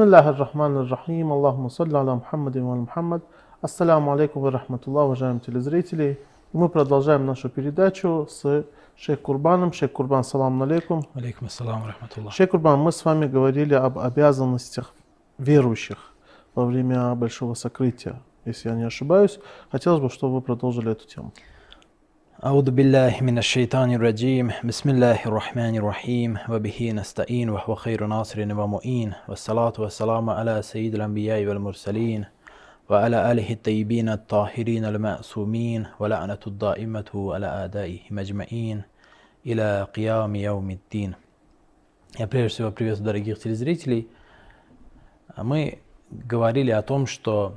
Бисмиллахи рахмани рахим. Аллаху салли аля Мухаммад и Мухаммад. Ассаляму алейкум ва рахматуллах, уважаемые телезрители. Мы продолжаем нашу передачу с Шейх Курбаном. Шейх Курбан, салам алейкум. Алейкум ассалам рахматуллах. Шейх Курбан, мы с вами говорили об обязанностях верующих во время большого сокрытия, если я не ошибаюсь. Хотелось бы, чтобы вы продолжили эту тему. أعوذ بالله من الشيطان الرجيم بسم الله الرحمن الرحيم وبه نستعين وهو خير ناصر ومؤين والصلاة والسلام على سيد الأنبياء والمرسلين وعلى آله الطيبين الطاهرين المأسومين ولعنة الدائمة على أعدائهم أجمعين إلى قيام يوم الدين Я прежде всего приветствую дорогих телезрителей. Мы говорили о том, что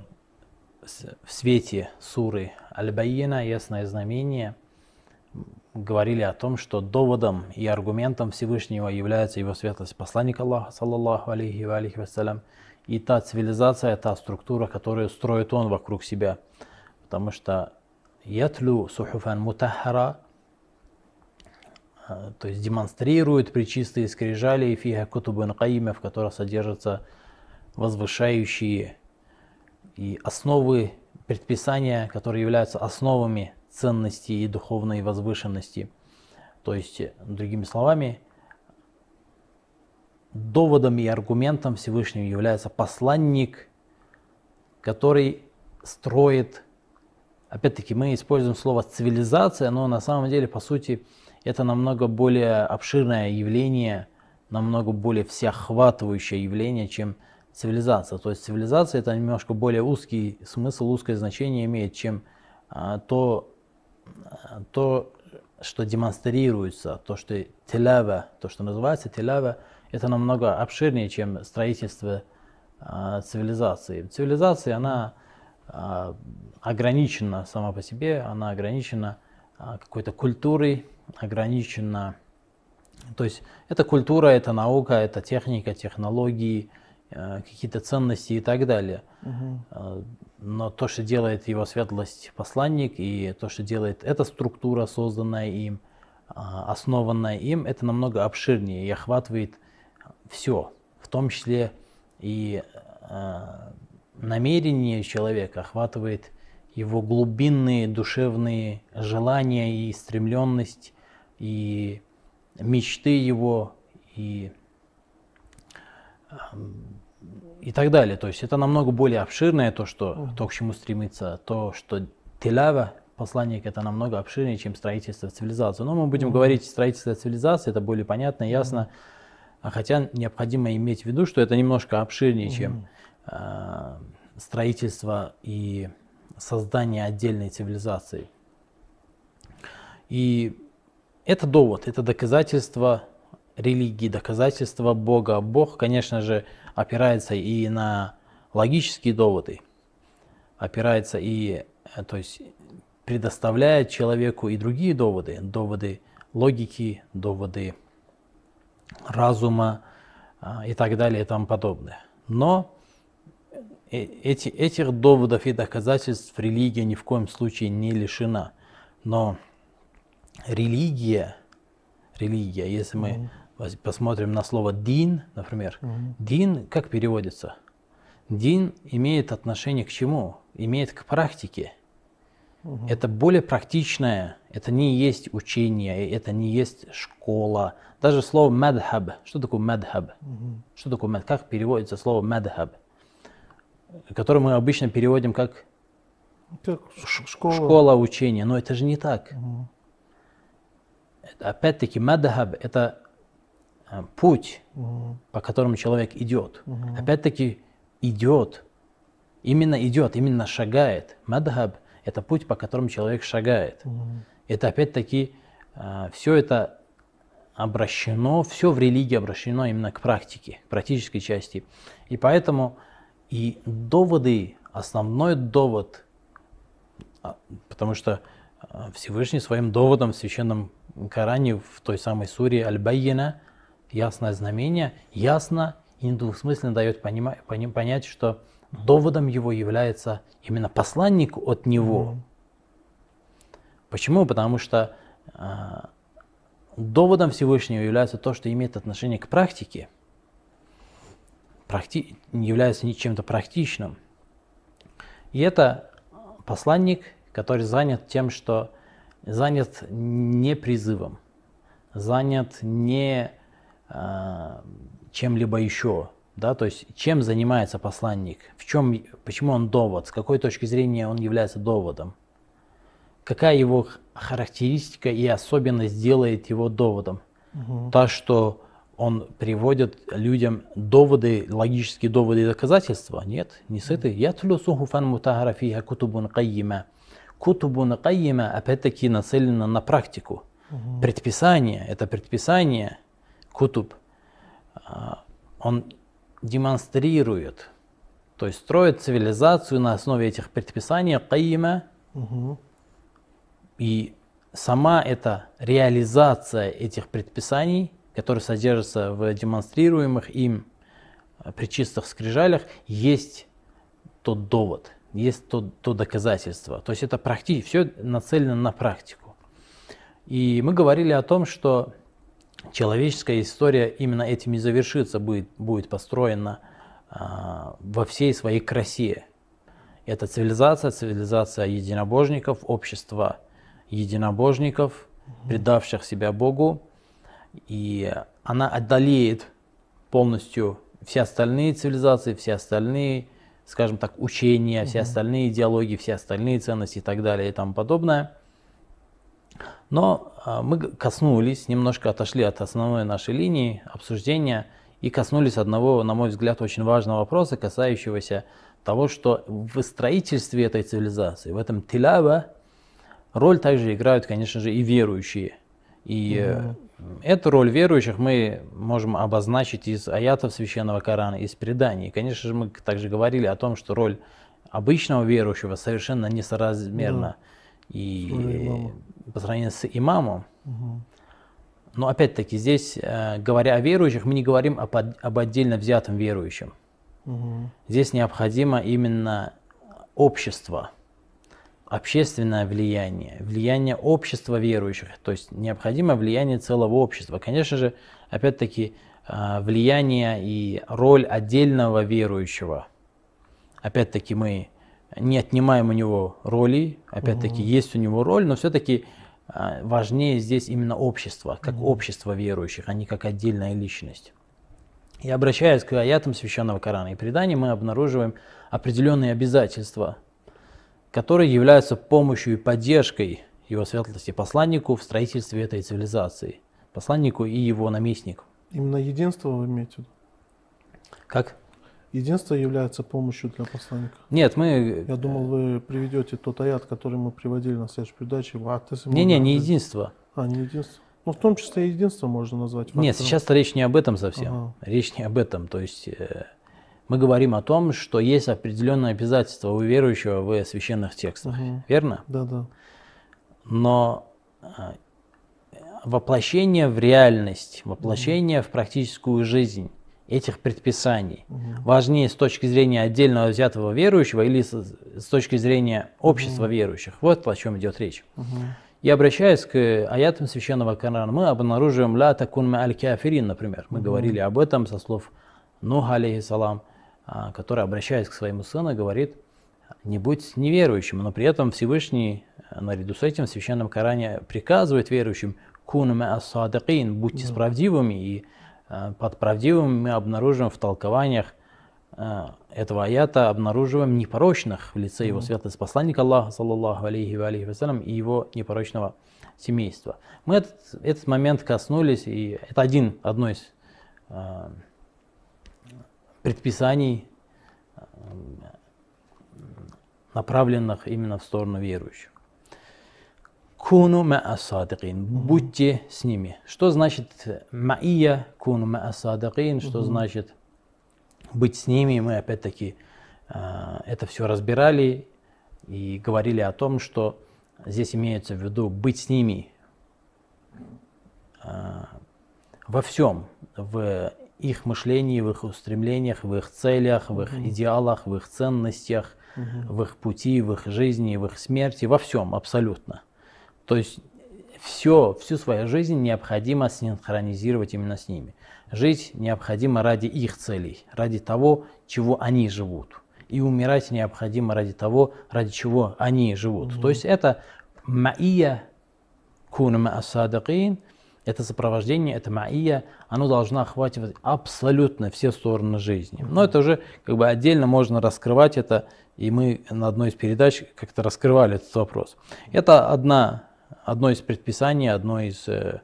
в свете суры Аль-Байина, ясное знамение, говорили о том, что доводом и аргументом Всевышнего является его светлость посланник Аллаха, саллаллаху алейхи ва алейхи вассалям, и та цивилизация, та структура, которую строит он вокруг себя. Потому что ятлю сухуфан мутахара, а, то есть демонстрирует причистые скрижали и фиха кутубан каима, в которых содержатся возвышающие и основы предписания, которые являются основами ценности и духовной возвышенности. То есть, другими словами, доводом и аргументом Всевышнего является посланник, который строит, опять-таки мы используем слово цивилизация, но на самом деле, по сути, это намного более обширное явление, намного более всеохватывающее явление, чем цивилизация. То есть цивилизация это немножко более узкий смысл, узкое значение имеет, чем а, то, то, что демонстрируется, то, что телява, то, что называется телява, это намного обширнее, чем строительство а, цивилизации. Цивилизация, она а, ограничена сама по себе, она ограничена а, какой-то культурой, ограничена, то есть это культура, это наука, это техника, технологии, какие-то ценности и так далее. Угу. Но то, что делает его светлость посланник, и то, что делает эта структура, созданная им, а, основанная им, это намного обширнее и охватывает все, в том числе и намерение человека, охватывает его глубинные душевные желания и стремленность, и мечты его, и и так далее. То есть это намного более обширное то, что, то к чему стремится, то, что телява, посланник, это намного обширнее, чем строительство цивилизации. Но мы будем mm-hmm. говорить строительство цивилизации, это более понятно, ясно. Mm-hmm. Хотя необходимо иметь в виду, что это немножко обширнее, mm-hmm. чем э, строительство и создание отдельной цивилизации. И это довод, это доказательство религии, доказательство Бога. Бог, конечно же, опирается и на логические доводы, опирается и, э, то есть, предоставляет человеку и другие доводы, доводы логики, доводы разума а, и так далее и тому подобное. Но э, эти, этих доводов и доказательств религия ни в коем случае не лишена. Но религия, религия, если мы посмотрим на слово дин, например. Угу. Дин как переводится? Дин имеет отношение к чему? Имеет к практике. Угу. Это более практичное, это не есть учение, это не есть школа. Даже слово мадхаб. Что такое мадхаб? Угу. Что такое мадхаб? Как переводится слово мадхаб? Которое мы обычно переводим как, как школа. школа учения. Но это же не так. Угу. Опять-таки, мадхаб это путь, угу. по которому человек идет. Угу. Опять-таки идет, именно идет, именно шагает. Мадхаб – это путь, по которому человек шагает. Угу. Это опять-таки э, все это обращено, все в религии обращено именно к практике, к практической части. И поэтому и доводы, основной довод, а, потому что э, Всевышний своим доводом в священном Коране в той самой суре Аль-Байяна – ясное знамение, ясно и недвусмысленно дает понима, пони, понять, что доводом его является именно посланник от него. Mm-hmm. Почему? Потому что э, доводом Всевышнего является то, что имеет отношение к практике. практи- не является ни чем-то практичным. И это посланник, который занят тем, что занят не призывом, занят не чем-либо еще. Да, то есть чем занимается посланник, в чем, почему он довод, с какой точки зрения он является доводом, какая его характеристика и особенность делает его доводом. Мгм. То, что он приводит людям доводы, логические доводы и доказательства. Нет, не с этой. Ятлю сухуфан мутахара фиха кутубун кайима. Кутубун кайима опять-таки нацелено на практику. Предписание, это предписание, кутуб, а, он демонстрирует, то есть строит цивилизацию на основе этих предписаний кайима, Мгм. и сама эта реализация этих предписаний, которые содержатся в демонстрируемых им э, причистых скрижалях, есть тот довод, есть то, то доказательство. То есть это практи, все нацелено на практику. И мы говорили о том, что человеческая история именно этим и завершится, будет, будет построена а, во всей своей красе. Это цивилизация, цивилизация единобожников, общество единобожников, предавших себя Богу. И она одолеет полностью все остальные цивилизации, все остальные, скажем так, учения, все остальные идеологии, все остальные ценности и так далее и тому подобное. Но а, мы коснулись, немножко отошли от основной нашей линии обсуждения и коснулись одного, на мой взгляд, очень важного вопроса, касающегося того, что в строительстве этой цивилизации, в этом тилява, роль также играют, конечно же, и верующие. И э, эту роль верующих мы можем обозначить из аятов Священного Корана, из преданий. Конечно же, мы также говорили о том, что роль обычного верующего совершенно несоразмерна и имама. по сравнению с имамом. Мгм. Но опять-таки здесь, э, говоря о верующих, мы не говорим об, об отдельно взятом верующем. Мгм. Здесь необходимо именно общество, общественное влияние, влияние общества верующих, то есть необходимо влияние целого общества. Конечно же, опять-таки, э, влияние и роль отдельного верующего. Опять-таки мы не отнимаем у него роли, опять-таки есть у него роль, но все-таки важнее здесь именно общество, как общество верующих, а не как отдельная личность. И обращаясь к аятам Священного Корана и преданий, мы обнаруживаем определенные обязательства, которые являются помощью и поддержкой его светлости посланнику в строительстве этой цивилизации, посланнику и его наместнику. Именно единство вы имеете в виду? Как? Единство является помощью для посланника. Нет, мы... Я думал, вы приведете тот аят, который мы приводили на следующей передаче. «Ва'тасиму Не-не, не единство. А, не единство. Ну, в том числе и единство можно назвать. Нет, фактором. сейчас речь не об этом совсем. Ага. Речь не об этом. То есть э, мы говорим о том, что есть определенные обязательства у верующего в священных текстах. Мгм. Верно? Да, да. Но а, воплощение в реальность, воплощение в практическую жизнь этих предписаний важнее с точки зрения отдельного взятого верующего или с, с точки зрения общества верующих. Вот о чем идет речь. И обращаясь к аятам священного Корана, мы обнаруживаем ла такун ма аль кафирин, например. Мы говорили об этом со слов Нуха, алейхиссалам, а, который, обращаясь к своему сыну, говорит, не будь неверующим, но при этом Всевышний а, наряду с этим в священном Коране приказывает верующим кун ма ас-садикин, будьте правдивыми, и под правдивыми мы обнаруживаем в толкованиях а, этого аята обнаруживаем непорочных в лице его светлости посланника Аллаха, саллаллаху алейхи ва алейхи вассалям, и его непорочного семейства. Мы этот, этот момент коснулись, и это один, одно из а, предписаний, направленных именно в сторону верующих. Куну ма'асадикин. Будьте с ними. Что значит ма'ия куну ма'асадикин? Что значит быть с ними? Мы опять-таки э, это все разбирали и говорили о том, что здесь имеется в виду быть с ними э, во всем, в их мышлении, в их устремлениях, в их целях, в их идеалах, в их ценностях, в их пути, в их жизни, в их смерти, во всем абсолютно. То есть все, всю свою жизнь необходимо синхронизировать именно с ними. Жить необходимо ради их целей, ради того, чего они живут. И умирать необходимо ради того, ради чего они живут. То есть это маия куна асадакин, это сопровождение, это маия, оно должно охватывать абсолютно все стороны жизни. Но это уже как бы отдельно можно раскрывать это, и мы на одной из передач как-то раскрывали этот вопрос. Это одна, одно из предписаний, одно из э,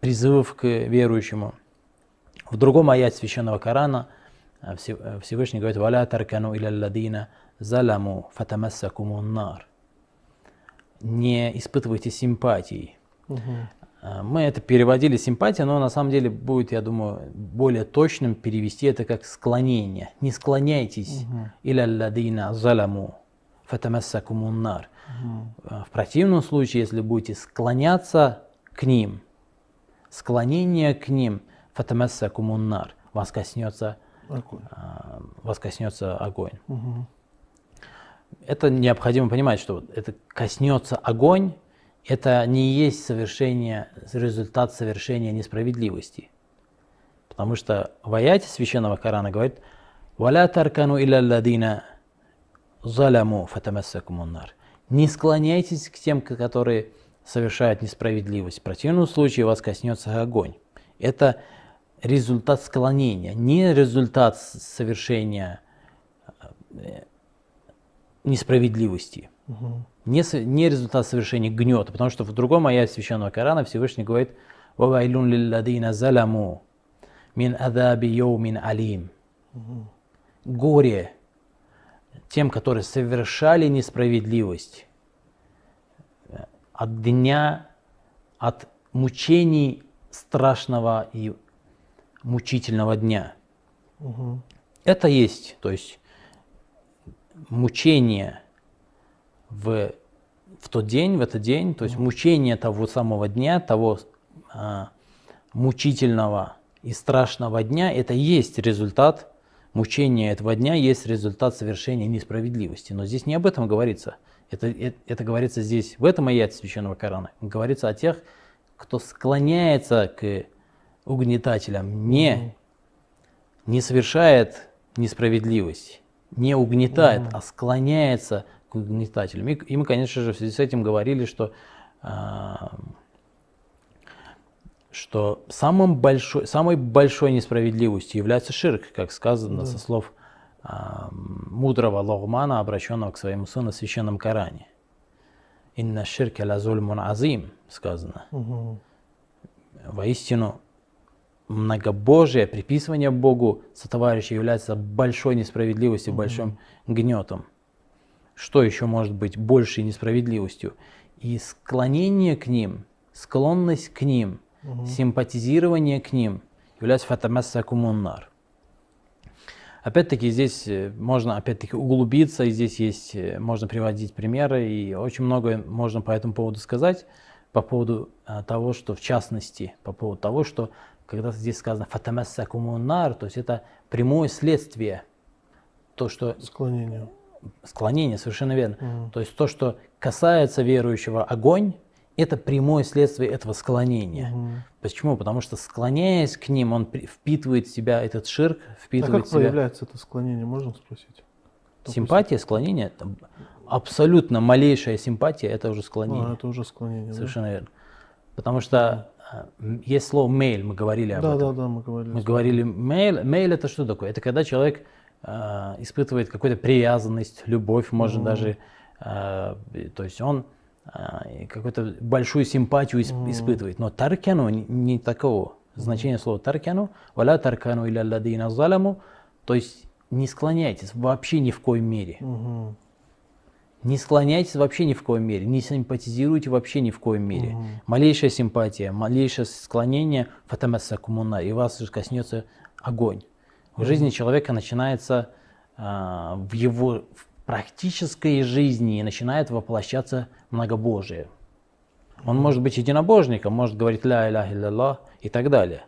призывов к верующему. В другом аяте священного Корана э, э, Всевышний говорит «Валя таркану иля ладина заламу фатамассакуму нар». Не испытывайте симпатии. Угу. Мы это переводили симпатия, но на самом деле будет, я думаю, более точным перевести это как склонение. Не склоняйтесь угу. иля ладина заламу фатамассакуму нар. Угу. В противном случае, если будете склоняться к ним – склонение к ним, фатамасса кумуннар, вас коснется огонь. А, вас коснется огонь. Угу. Это необходимо понимать, что это коснется огонь, это не есть совершение, результат совершения несправедливости. Потому что в аяте священного Корана говорит, «Валя таркану илля ладина заламу фатамассакумуннар». Не склоняйтесь к тем, которые совершает несправедливость. В противном случае вас коснется огонь. Это результат склонения, не результат совершения э, несправедливости. Угу. Не, не результат совершения гнета, потому что в другом аяте Священного Корана Всевышний говорит «Вавайлун лилладина заламу мин адаби йоумин алим». Горе тем, которые совершали несправедливость от дня, от мучений страшного и мучительного дня. Угу. Это есть, то есть мучение в, в тот день, в этот день, то есть мучение того самого дня, того а, мучительного и страшного дня, это есть результат мучения этого дня, есть результат совершения несправедливости. Но здесь не об этом говорится. Это, это, это говорится здесь, в этом аяте Священного Корана. Говорится о тех, кто склоняется к угнетателям, не, не совершает несправедливость, не угнетает, mm-hmm. а склоняется к угнетателям. И, и мы, конечно же, в связи с этим говорили, что, а, что самым большой, самой большой несправедливостью является ширк, как сказано mm-hmm. со слов мудрого Логмана, обращенного к своему сыну в священном Коране. «Инна ширка лазульмун азим» сказано. Угу. Воистину, многобожие, приписывание Богу сотоварища является большой несправедливостью, угу. большим гнетом. Что еще может быть большей несправедливостью? И склонение к ним, склонность к ним, угу. симпатизирование к ним является фатамасса кумуннар. Опять-таки здесь э, можно опять-таки углубиться, и здесь есть, э, можно приводить примеры, и очень многое можно по этому поводу сказать, по поводу а, того, что в частности, по поводу того, что когда здесь сказано «фатамасса кумунар», то есть это прямое следствие, то, что... Склонение. Склонение, совершенно верно. Угу. То есть то, что касается верующего огонь, это прямое следствие этого склонения. Угу. Почему? Потому что склоняясь к ним, он впитывает в себя этот ширк, впитывает а как себя... проявляется это склонение, можно спросить? Симпатия, склонение, там, абсолютно малейшая симпатия, это уже склонение. А, это уже склонение. Совершенно да? верно. Потому что э, есть слово мейл, мы говорили об да, этом. Да, да, мы говорили. Мы говорили мейл. Мейл это что такое? Это когда человек э, испытывает какую-то привязанность, любовь, может mm. даже, э, то есть он какую-то большую симпатию mm. испытывает. Но таркану не, такого. Значение слова таркану, валя таркану или ладина заламу, то есть не склоняйтесь вообще ни в коем мере. Mm-hmm. Не склоняйтесь вообще ни в коем мере, не симпатизируйте вообще ни в коем мере. Угу. Малейшая симпатия, малейшее склонение, фатамасса кумуна, и вас же коснется огонь. В угу. жизни человека начинается а, в его в практической жизни начинает воплощаться многобожие. Он может быть единобожником, может говорить ля иля илля и так далее.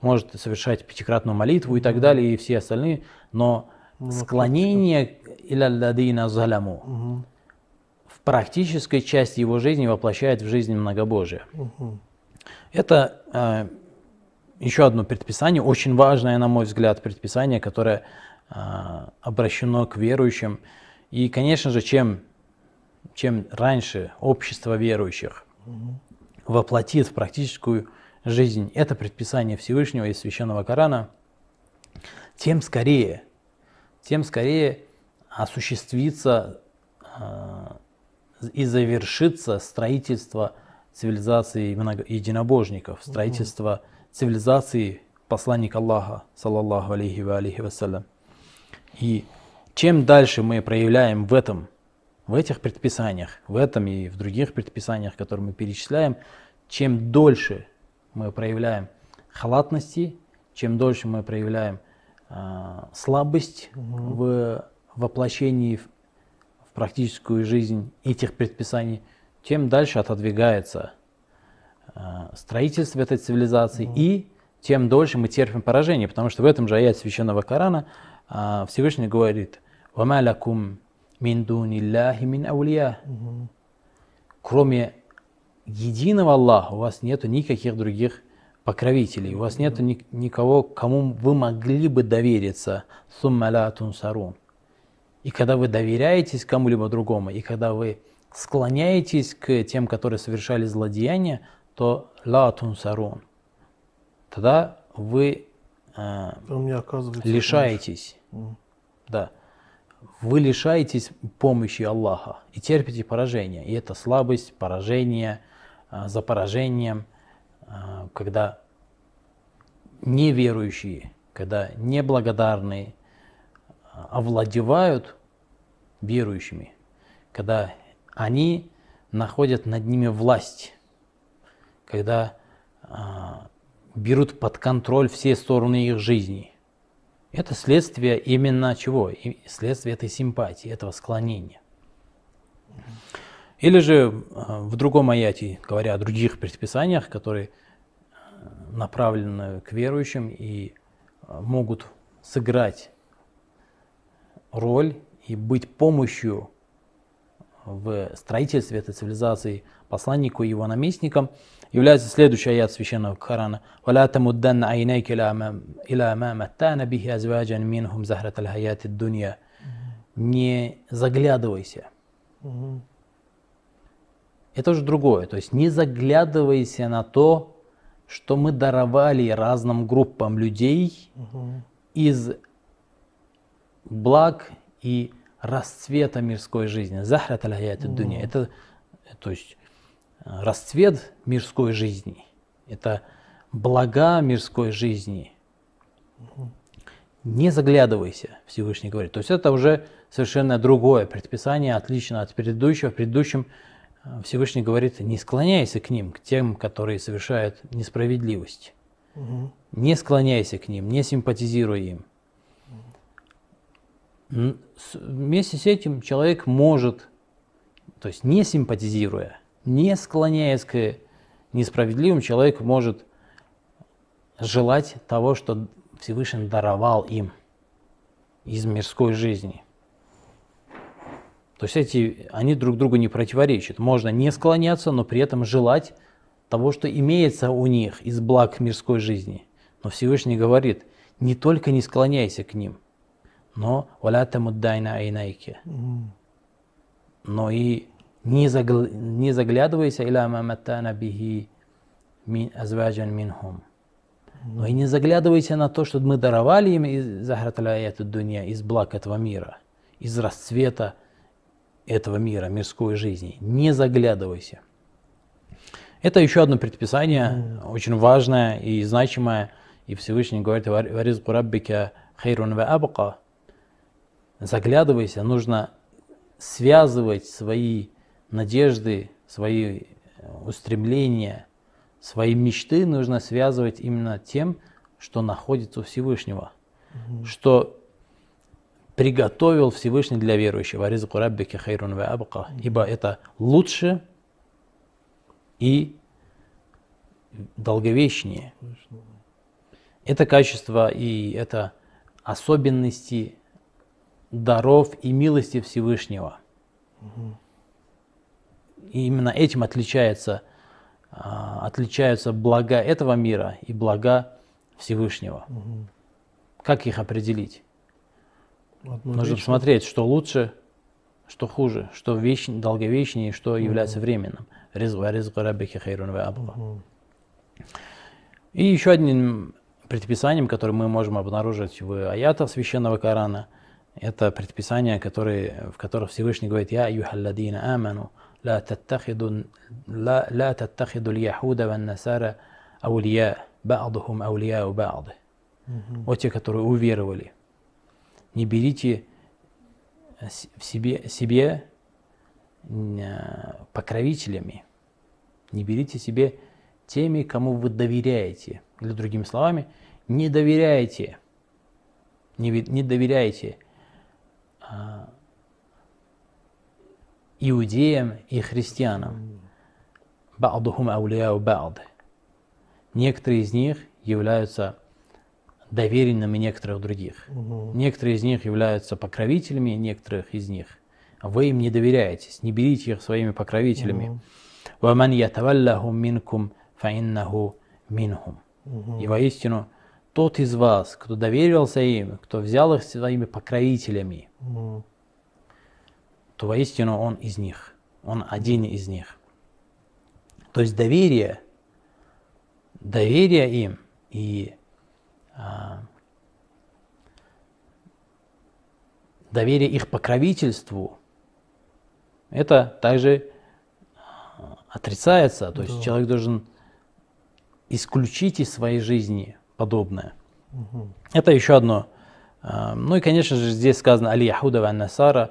Может совершать пятикратную молитву и так далее, и все остальные. Но ну, склонение иля ладина заламу практической части его жизни воплощает в жизнь многобожие. Это э, еще одно предписание, очень важное, на мой взгляд, предписание, которое э, обращено к верующим. И, конечно же, чем, чем раньше общество верующих воплотит в практическую жизнь это предписание Всевышнего из Священного Корана, тем скорее, тем скорее осуществится э, и завершится строительство цивилизации единобожников, строительство цивилизации посланника Аллаха, саллаллаху алейхи ва алейхи вассалям. И чем дальше мы проявляем в этом, в этих предписаниях, в этом и в других предписаниях, которые мы перечисляем, чем дольше мы проявляем халатности, чем дольше мы проявляем а, слабость в воплощении в, в практическую жизнь этих предписаний, тем дальше отодвигается а, строительство этой цивилизации. И тем дольше мы терпим поражение, потому что в этом же аяте Священного Корана Всевышний говорит «Вама лакум мин дуниллахи мин аулия». Кроме единого Аллаха у вас нету никаких других покровителей, у вас нету ни- никого, кому вы могли бы довериться. «Сумма ла тунсарун». И когда вы доверяетесь кому-либо другому, и когда вы склоняетесь к тем, которые совершали злодеяния, то ла тунсарун. Тогда вы э, лишаетесь, да, вы лишаетесь помощи Аллаха и терпите поражение. И это слабость, поражение а, за поражением, а, когда неверующие, когда неблагодарные овладевают верующими, когда они находят над ними власть, когда берут под контроль все стороны их жизни. Это следствие именно чего? И Следствие этой симпатии, этого склонения. Или же э, в другом аяте, говоря о других предписаниях, которые э, направлены к верующим и э, могут сыграть роль и быть помощью в строительстве этой цивилизации посланнику и его наместникам, является следующий аят священного Корана. وَلَا تَمُدَّنَّ عَيْنَيْكَ إِلَى مَا- إِلَى مَا مَتَّعْنَا بِهِ أَزْوَاجًا مِّنْهُمْ زَهْرَةَ الْحَيَاةِ الدُّنْيَا Не заглядывайся. Мгм. Это уже другое. То есть не заглядывайся на то, что мы даровали разным группам людей Мгм. из благ и расцвета мирской жизни. Захрат аль дуня. Это, то есть расцвет мирской жизни. Это блага мирской жизни. Не заглядывайся, Всевышний говорит. То есть это уже совершенно другое предписание, отлично от предыдущего. В предыдущем э, Всевышний говорит, не склоняйся к ним, к тем, которые совершают несправедливость. Мгм. Не склоняйся к ним, не симпатизируй им. Вместе с этим человек может, то есть не симпатизируя, не склоняясь к несправедливым, человек может желать того, что Всевышний даровал им из мирской жизни. То есть эти, они друг другу не противоречат. Можно не склоняться, но при этом желать того, что имеется у них из благ мирской жизни. Но Всевышний говорит, не только не склоняйся к ним, но «Валя тамуддайна айнайки», но и не, загл- не заглядывайся «Иля ма маттана бихи мин азваджан минхум». Но и не заглядывайся на то, что мы даровали им из захраталяет дуня, из благ этого мира, из расцвета этого мира, мирской жизни. Не заглядывайся. Это еще одно предписание, очень важное и значимое. И Всевышний говорит, «Варизку раббика хейрун ва абqa». Заглядывайся, нужно связывать свои надежды, свои э, устремления, свои мечты нужно связывать именно тем, что находится у Всевышнего, что приготовил Всевышний для верующего. «Ризку раббики хайрун ва абqa». Ибо это лучше и долговечнее. Это качество и это особенности даров и милости Всевышнего. и именно этим отличается, а, отличаются блага этого мира и блага Всевышнего. Как их определить? Одно Нужно вечно. смотреть, что лучше, что хуже, что веч, долговечнее, что является временным. Хайрун. Мгм. И еще одним предписанием, которое мы можем обнаружить в аятах священного Корана, это предписание, которое в котором Всевышний говорит, «Я юхалладина аману, ла таттахиду, ла, ла таттахиду льяхуда ван насара аулия, ба'духум аулия у ба'ды». Вот «О те, которые уверовали, не берите в себе, себе э, покровителями, не берите себе теми, кому вы доверяете. Или другими словами, не доверяйте, не, не доверяйте а, иудеям и христианам. Ба'духум ауляу ба'д. Некоторые из них являются доверенными некоторых других. Угу. Некоторые из них являются покровителями некоторых из них. Вы им не доверяетесь, не берите их своими покровителями. Угу. И воистину, тот из вас, кто доверился им, кто взял их своими покровителями, Мгм. то воистину он из них, он один из них. То есть доверие, доверие им и а, доверие их покровительству, это также а, отрицается. То есть Да. человек должен исключить из своей жизни подобное. Это еще одно. А, Ну и, конечно же, здесь сказано «Али Яхуда ва Насара»,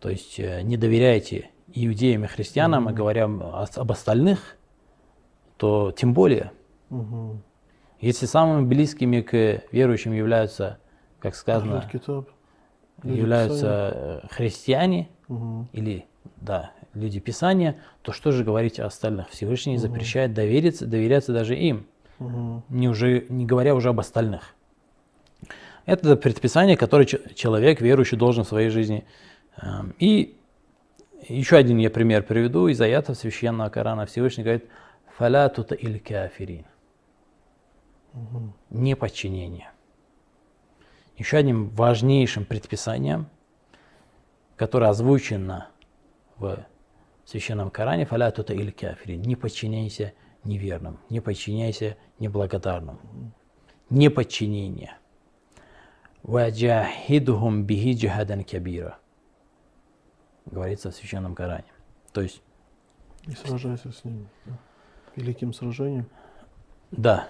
то есть э, не доверяйте иудеям и христианам, а говоря о- об остальных, то тем более. Мгм. Если самыми близкими к верующим являются, как сказано, являются э, христиане Мгм. или да, люди Писания, то что же говорить о остальных? Всевышний запрещает довериться, доверяться даже им, Не, уже, не говоря уже об остальных. Это предписание, которое человек, верующий, должен в своей жизни. эм, И еще один я пример приведу из аятов священного Корана. Всевышний говорит, «Фаля тута иль кафирин». Неподчинение. Еще одним важнейшим предписанием, которое озвучено в священном Коране, «Фаля тута иль кафирин». Не подчиняйся неверным, не подчиняйся неблагодарным. Неподчинение. «Ваджахидхум бихи джихадан кабира». Говорится в священном Коране. То есть И сражайся с ними. Великим сражением. Да.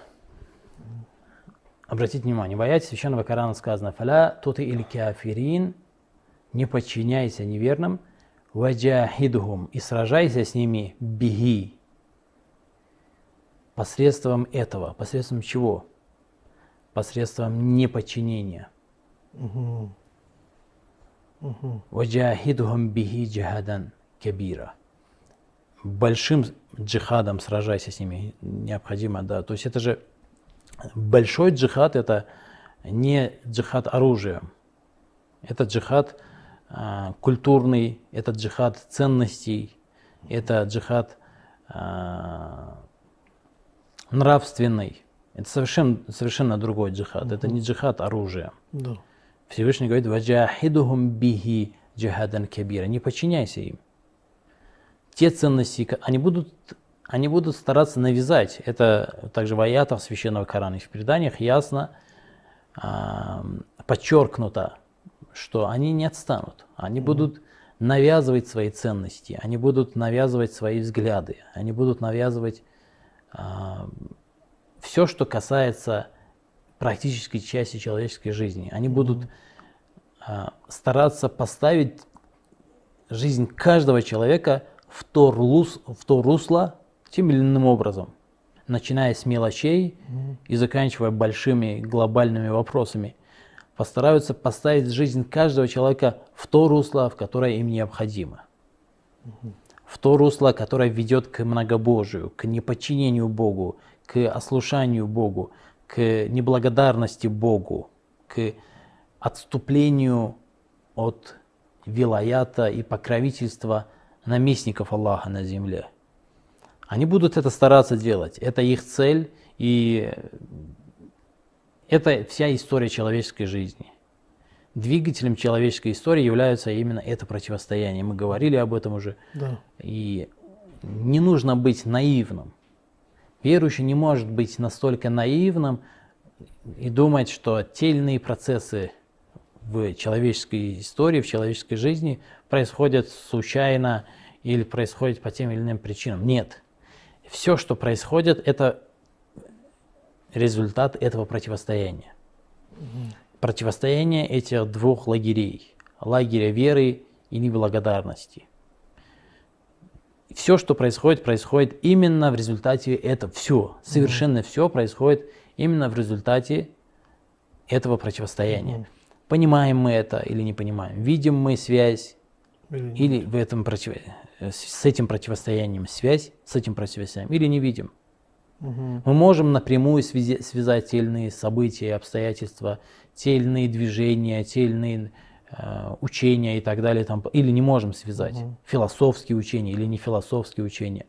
Обратите внимание, в аяте Священного Корана сказано «Фаля туты или кафирин» «Не подчиняйся неверным» «Ваджахидхум» и сражайся с ними «Беги» посредством этого. Посредством чего? Посредством неподчинения. «Ваджахидхум бихи джихадан кабира» большим джихадом сражайся с ними необходимо, да. То есть это же большой джихад, это не джихад оружием, это джихад а, культурный, это джихад ценностей, это джихад а, нравственный. Это совершенно, совершенно другой джихад. Это не джихад оружием. Да. Всевышний говорит, «Ваджахидухум бихи джихадан кабира». Не подчиняйся им. Те ценности, они будут, они будут стараться навязать. Это также в аятах Священного Корана и в преданиях ясно а, подчеркнуто, что они не отстанут. Они будут навязывать свои ценности, они будут навязывать свои взгляды, они будут навязывать все, что касается практической части человеческой жизни. Они будут а, стараться поставить жизнь каждого человека в то, рус- в то русло тем или иным образом, начиная с мелочей и заканчивая большими глобальными вопросами. Постараются поставить жизнь каждого человека в то русло, в которое им необходимо. В то русло, которое ведет к многобожию, к неподчинению Богу, к ослушанию Богу, к неблагодарности Богу, к отступлению от вилаята и покровительства наместников Аллаха на земле. Они будут это стараться делать. Это их цель и это вся история человеческой жизни. Двигателем человеческой истории является именно это противостояние. Мы говорили об этом уже. Да. И не нужно быть наивным. Верующий не может быть настолько наивным и думать, что те или иные процессы в человеческой истории, в человеческой жизни происходят случайно или происходят по тем или иным причинам. Нет. Все, что происходит, это результат этого противостояния. Противостояние этих двух лагерей. Лагеря веры и неблагодарности. Все, что происходит, происходит именно в результате этого. Все, совершенно все происходит именно в результате этого противостояния. Понимаем мы это или не понимаем? Видим мы связь Или или в этом против... с этим противостоянием связь, с этим противостоянием, или не видим? Мгм. Мы можем напрямую связи- связать те или иные события, и обстоятельства, те или иные движения, те или иные э, учения и так далее, там, или не можем связать. Мгм. Философские учения или не философские учения.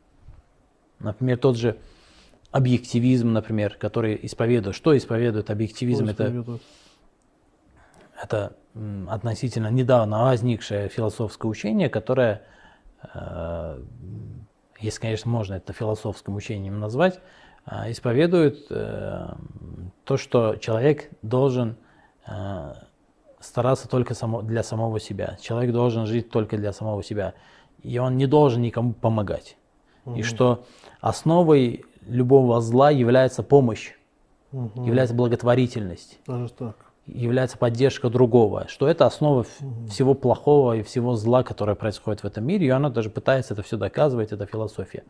Например, тот же объективизм, например, который исповедует. Что исповедует объективизм? Это исповедует? это м, относительно недавно возникшее философское учение, которое, э, если, конечно, можно это философским учением назвать, э, исповедует э, то, что человек должен э, стараться только само, для самого себя. Человек должен жить только для самого себя. И он не должен никому помогать. И что основой любого зла является помощь, Мгм. является благотворительность Даже так. является поддержка другого, что это основа в- всего плохого и всего зла, которое происходит в этом мире, и она даже пытается это все доказывать, это философия.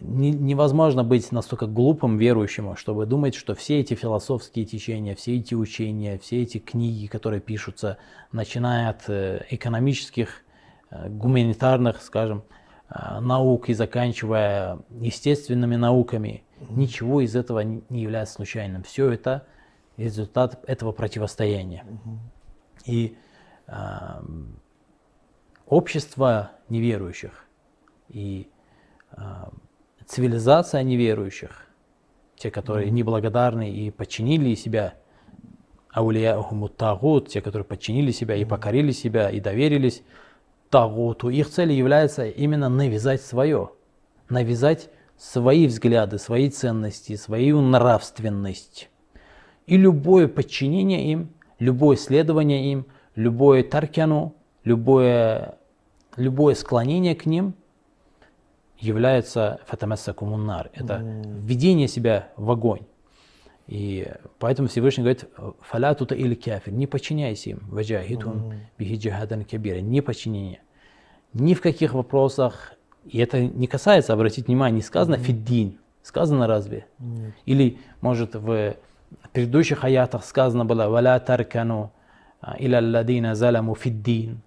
Не- невозможно быть настолько глупым верующим, чтобы думать, что все эти философские течения, все эти учения, все эти книги, которые пишутся, начиная от э, экономических, э, гуманитарных, скажем, э, наук и заканчивая естественными науками, ничего из этого не является случайным. Все это результат этого противостояния. И ам, общество неверующих и ам, цивилизация неверующих, те, которые неблагодарны и подчинили себя аулияхуму тагут, те, которые подчинили себя и покорили себя и доверились тагуту, их целью является именно навязать свое, навязать свои взгляды, свои ценности, свою нравственность. И любое подчинение им, любое следование им, любое таркяну, любое, любое склонение к ним является фатамасса кумуннар. Это введение себя в огонь. И поэтому Всевышний говорит, фаля тута или кафир, не подчиняйся им, ваджахитум бихи джихадан кабира, не подчинение. Ни в каких вопросах, и это не касается, обратите внимание, не сказано фиддин, сказано разве? Нет. Или, может, в предыдущих аятах сказано было «Валя таркану иля ладина заламу фиддин».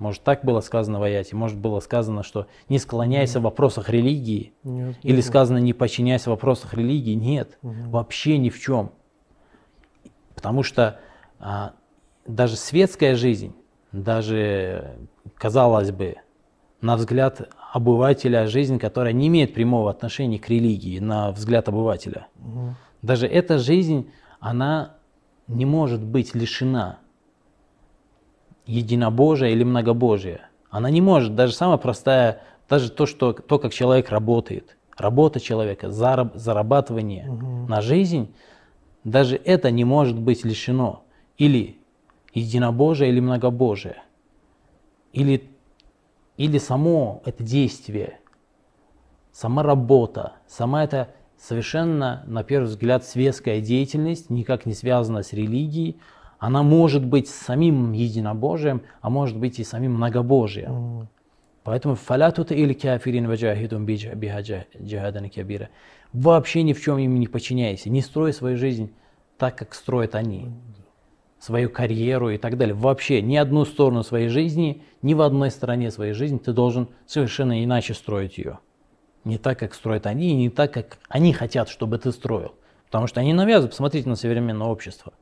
Может, так было сказано в аяте. Может, было сказано, что не склоняйся в вопросах религии. Нет. Или нет. сказано не подчиняйся в вопросах религии. Нет, вообще ни в чем. Потому что а, даже светская жизнь, даже, казалось бы, на взгляд обывателя, жизнь, которая не имеет прямого отношения к религии, на взгляд обывателя, Мгм. даже эта жизнь, она не может быть лишена единобожия или многобожия. Она не может, даже самая простая, даже то, что, то как человек работает, работа человека, зараб- зарабатывание на жизнь, даже это не может быть лишено. Или единобожия или многобожия, или, или само это действие, сама работа, сама эта совершенно, на первый взгляд, светская деятельность, никак не связана с религией, она может быть самим единобожием, а может быть и самим многобожием. Мгм. Поэтому фалятута или кафирин ваджахидум биха джихадан кабира. Вообще ни в чем им не подчиняйся. Не строй свою жизнь так, как строят они. Свою карьеру и так далее. Вообще ни одну сторону своей жизни, ни в одной стороне своей жизни ты должен совершенно иначе строить ее. Не так, как строят они, и не так, как они хотят, чтобы ты строил. Потому что они навязывают, посмотрите на современное общество.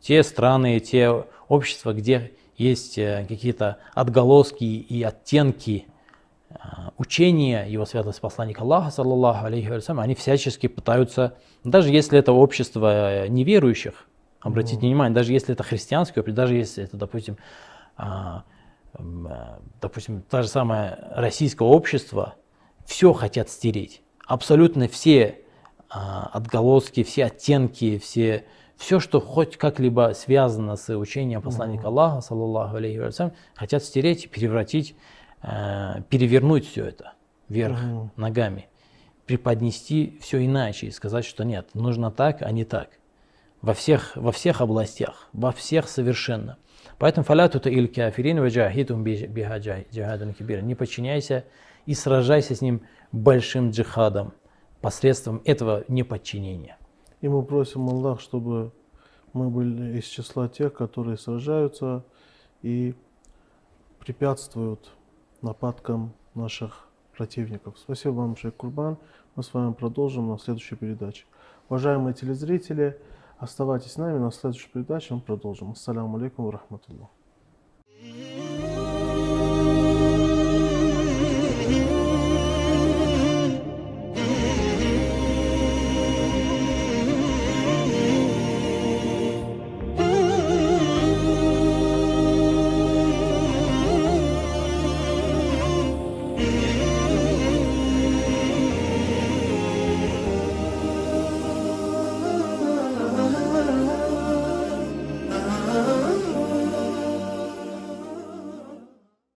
Те страны, те общества, где есть э, какие-то отголоски и оттенки э, учения его святости посланника Аллаха, саллаллаху алейхи вассалям, они всячески пытаются, даже если это общество э, неверующих, обратите внимание, даже если это христианское, даже если это, допустим, а, допустим, та же самое российское общество, все хотят стереть. Абсолютно все а, отголоски, все оттенки, все, все, что хоть как-либо связано с учением посланника Аллаха, саллаллаху алейхи вассалям, хотят стереть, превратить, э, перевернуть все это вверх угу. ногами, преподнести все иначе и сказать, что нет, нужно так, а не так. Во всех, во всех областях, во всех совершенно. Поэтому фаляту то иль кафирин ваджахитум биха джихадун кибир. Не подчиняйся и сражайся с ним большим джихадом посредством этого неподчинения. И мы просим Аллах, чтобы мы были из числа тех, которые сражаются и препятствуют нападкам наших противников. Спасибо вам, Шейх Курбан. Мы с вами продолжим на следующей передаче. Уважаемые телезрители, оставайтесь с нами. На следующей передаче мы продолжим. Ассаляму алейкум ва рахматуллах.